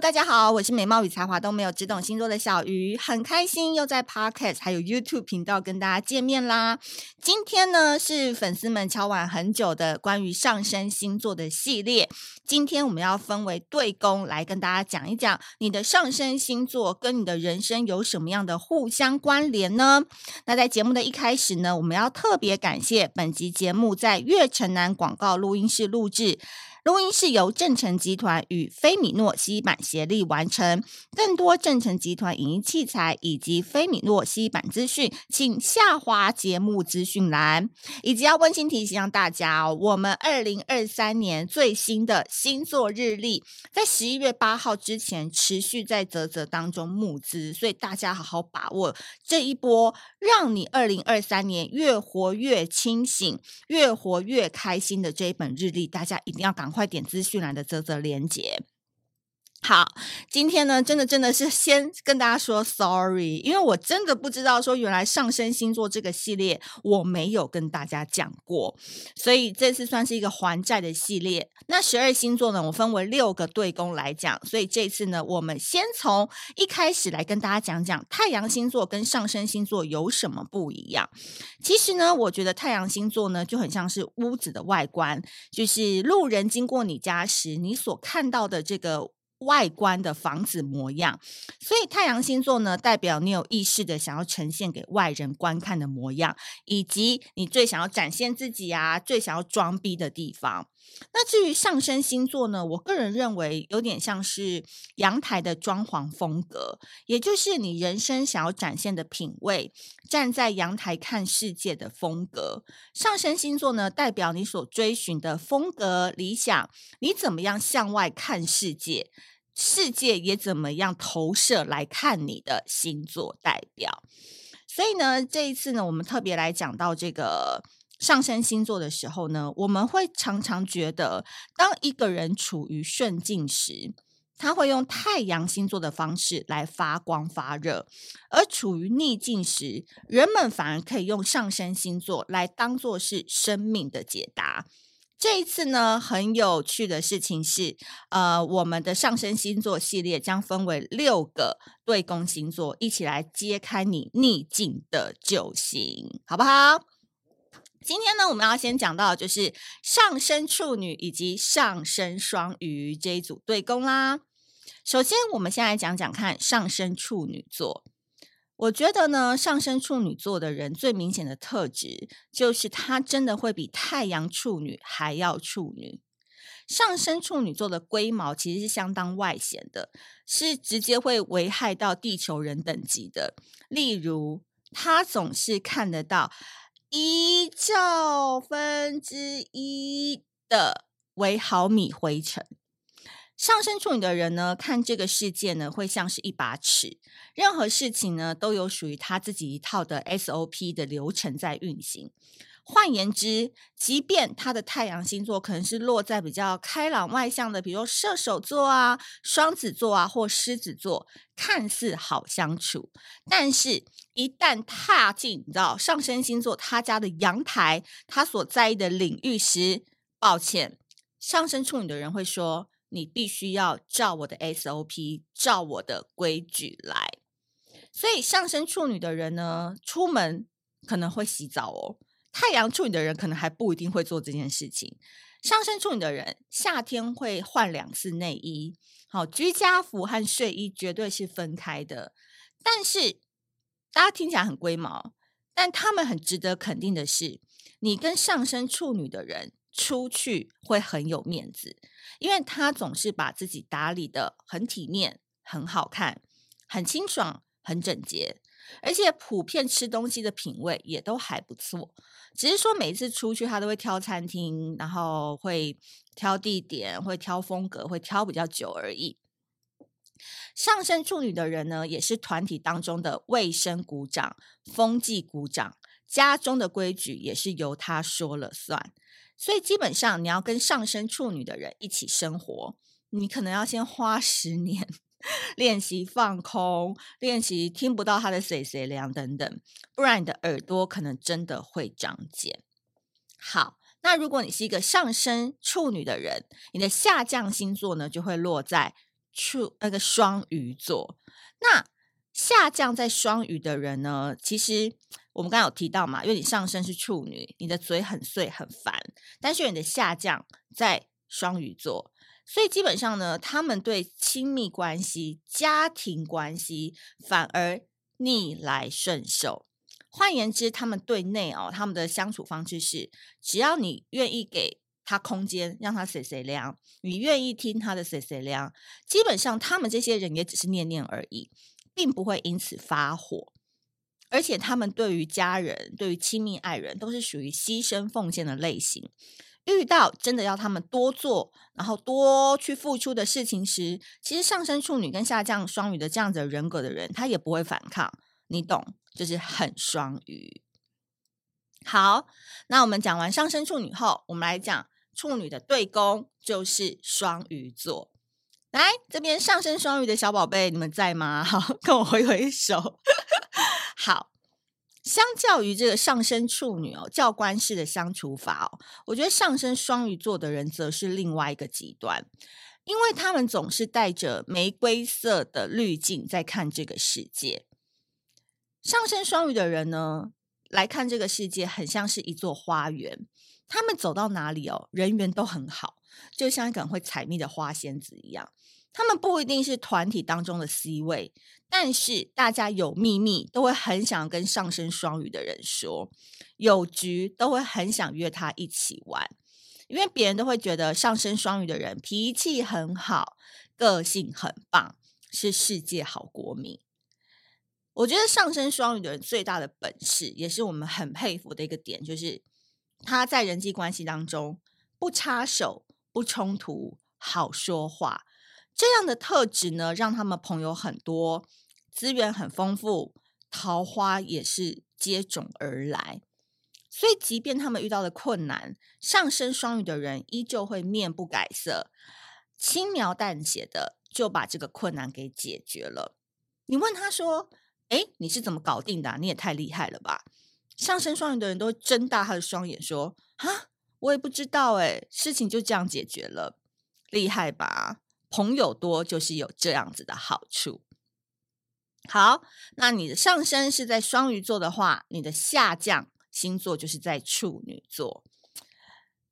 大家好，我是美貌与才华都没有，只懂星座的小鱼，很开心又在 Podcast 还有 YouTube 频道跟大家见面啦。今天呢是粉丝们敲完很久的关于上升星座的系列，今天我们要分为对宫来跟大家讲一讲你的上升星座跟你的人生有什么样的互相关联呢？那在节目的一开始呢，我们要特别感谢本集节目在月城南广告录音室录制。录音是由正成集团与菲米诺洗衣板协力完成。更多正成集团影音器材以及菲米诺洗衣板资讯，请下滑节目资讯栏。以及要温馨提醒让大家哦，我们二零二三年最新的星座日历，在十一月八号之前持续在泽泽当中募资，所以大家好好把握这一波，让你二零二三年越活越清醒、越活越开心的这一本日历，大家一定要赶快点资讯栏的泽泽连接。好，今天呢，真的真的是先跟大家说 sorry，因为我真的不知道说原来上升星座这个系列我没有跟大家讲过，所以这次算是一个还债的系列。那十二星座呢，我分为六个对宫来讲，所以这次呢，我们先从一开始来跟大家讲讲太阳星座跟上升星座有什么不一样。其实呢，我觉得太阳星座呢就很像是屋子的外观，就是路人经过你家时，你所看到的这个。外观的房子模样，所以太阳星座呢，代表你有意识的想要呈现给外人观看的模样，以及你最想要展现自己啊，最想要装逼的地方。那至于上升星座呢，我个人认为有点像是阳台的装潢风格，也就是你人生想要展现的品味，站在阳台看世界的风格。上升星座呢，代表你所追寻的风格理想，你怎么样向外看世界。世界也怎么样投射来看你的星座代表，所以呢，这一次呢，我们特别来讲到这个上升星座的时候呢，我们会常常觉得，当一个人处于顺境时，他会用太阳星座的方式来发光发热；而处于逆境时，人们反而可以用上升星座来当做是生命的解答。这一次呢，很有趣的事情是，呃，我们的上升星座系列将分为六个对宫星座，一起来揭开你逆境的救星，好不好？今天呢，我们要先讲到的就是上升处女以及上升双鱼这一组对宫啦。首先，我们先来讲讲看上升处女座。我觉得呢，上升处女座的人最明显的特质就是他真的会比太阳处女还要处女。上升处女座的龟毛其实是相当外显的，是直接会危害到地球人等级的。例如，他总是看得到一兆分之一的微毫米灰尘。上升处女的人呢，看这个世界呢，会像是一把尺，任何事情呢，都有属于他自己一套的 SOP 的流程在运行。换言之，即便他的太阳星座可能是落在比较开朗外向的，比如射手座啊、双子座啊或狮子座，看似好相处，但是一旦踏进你知道上升星座他家的阳台，他所在意的领域时，抱歉，上升处女的人会说。你必须要照我的 SOP，照我的规矩来。所以上升处女的人呢，出门可能会洗澡哦。太阳处女的人可能还不一定会做这件事情。上升处女的人夏天会换两次内衣，好，居家服和睡衣绝对是分开的。但是大家听起来很龟毛，但他们很值得肯定的是，你跟上升处女的人。出去会很有面子，因为他总是把自己打理得很体面、很好看、很清爽、很整洁。而且普遍吃东西的品味也都还不错。只是说每次出去，他都会挑餐厅，然后会挑地点，会挑风格，会挑比较久而已。上升处女的人呢，也是团体当中的卫生股长、风纪股长，家中的规矩也是由他说了算。所以基本上，你要跟上升处女的人一起生活，你可能要先花十年练习放空，练习听不到他的碎碎念等等，不然你的耳朵可能真的会长茧。好，那如果你是一个上升处女的人，你的下降星座呢，就会落在。处那个双鱼座，那下降在双鱼的人呢？其实我们刚刚有提到嘛，因为你上升是处女，你的嘴很碎很烦，但是你的下降在双鱼座，所以基本上呢，他们对亲密关系、家庭关系反而逆来顺受。换言之，他们对内哦，他们的相处方式是，只要你愿意给。他空间让他碎碎念，你愿意听他的碎碎念，基本上他们这些人也只是念念而已，并不会因此发火。而且他们对于家人、对于亲密爱人，都是属于牺牲奉献的类型。遇到真的要他们多做，然后多去付出的事情时，其实上升处女跟下降双鱼的这样子的人格的人，他也不会反抗。你懂，就是很双鱼。好，那我们讲完上升处女后，我们来讲。处女的对宫就是双鱼座，来这边上升双鱼的小宝贝，你们在吗？好，跟我挥挥手。好，相较于这个上升处女哦，教官式的相处法哦，我觉得上升双鱼座的人则是另外一个极端，因为他们总是带着玫瑰色的滤镜在看这个世界。上升双鱼的人呢，来看这个世界，很像是一座花园。他们走到哪里哦，人缘都很好，就像一个很会采蜜的花仙子一样。他们不一定是团体当中的 C 位，但是大家有秘密都会很想跟上升双鱼的人说，有局都会很想约他一起玩，因为别人都会觉得上升双鱼的人脾气很好，个性很棒，是世界好国民。我觉得上升双鱼的人最大的本事，也是我们很佩服的一个点，就是。他在人际关系当中不插手、不冲突、好说话，这样的特质呢，让他们朋友很多，资源很丰富，桃花也是接踵而来。所以，即便他们遇到了困难，上升双鱼的人依旧会面不改色，轻描淡写的就把这个困难给解决了。你问他说：“哎，你是怎么搞定的？你也太厉害了吧！”上升双鱼的人都会睁大他的双眼说：“啊，我也不知道诶，事情就这样解决了，厉害吧？朋友多就是有这样子的好处。好，那你的上升是在双鱼座的话，你的下降星座就是在处女座。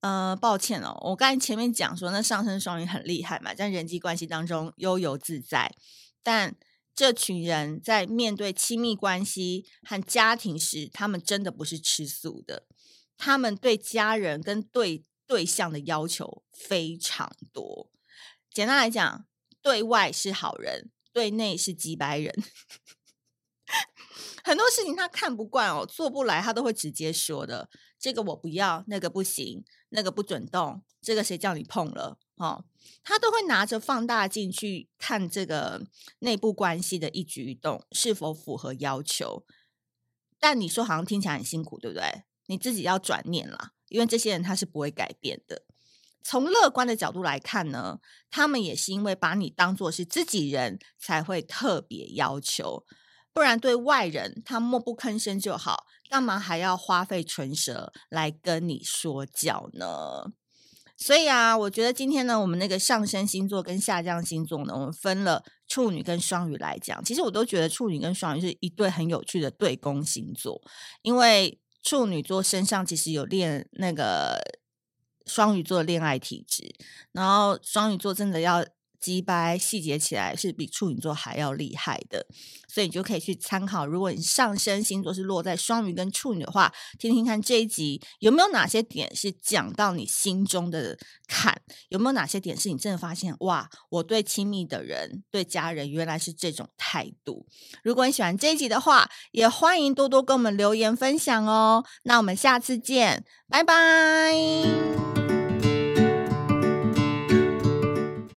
呃，抱歉哦，我刚才前面讲说那上升双鱼很厉害嘛，在人际关系当中悠游自在，但。这群人在面对亲密关系和家庭时，他们真的不是吃素的。他们对家人跟对对象的要求非常多。简单来讲，对外是好人，对内是几百人。很多事情他看不惯哦，做不来，他都会直接说的。这个我不要，那个不行，那个不准动，这个谁叫你碰了？哦，他都会拿着放大镜去看这个内部关系的一举一动是否符合要求。但你说好像听起来很辛苦，对不对？你自己要转念啦，因为这些人他是不会改变的。从乐观的角度来看呢，他们也是因为把你当作是自己人才会特别要求，不然对外人他默不吭声就好，干嘛还要花费唇舌来跟你说教呢？所以啊，我觉得今天呢，我们那个上升星座跟下降星座呢，我们分了处女跟双鱼来讲。其实我都觉得处女跟双鱼是一对很有趣的对宫星座，因为处女座身上其实有练那个双鱼座恋爱体质，然后双鱼座真的要击掰细节起来是比处女座还要厉害的，所以你就可以去参考。如果你上升星座是落在双鱼跟处女的话，听听看这一集有没有哪些点是讲到你心中的坎，有没有哪些点是你真的发现哇，我对亲密的人、对家人原来是这种态度。如果你喜欢这一集的话，也欢迎多多跟我们留言分享哦。那我们下次见，拜拜。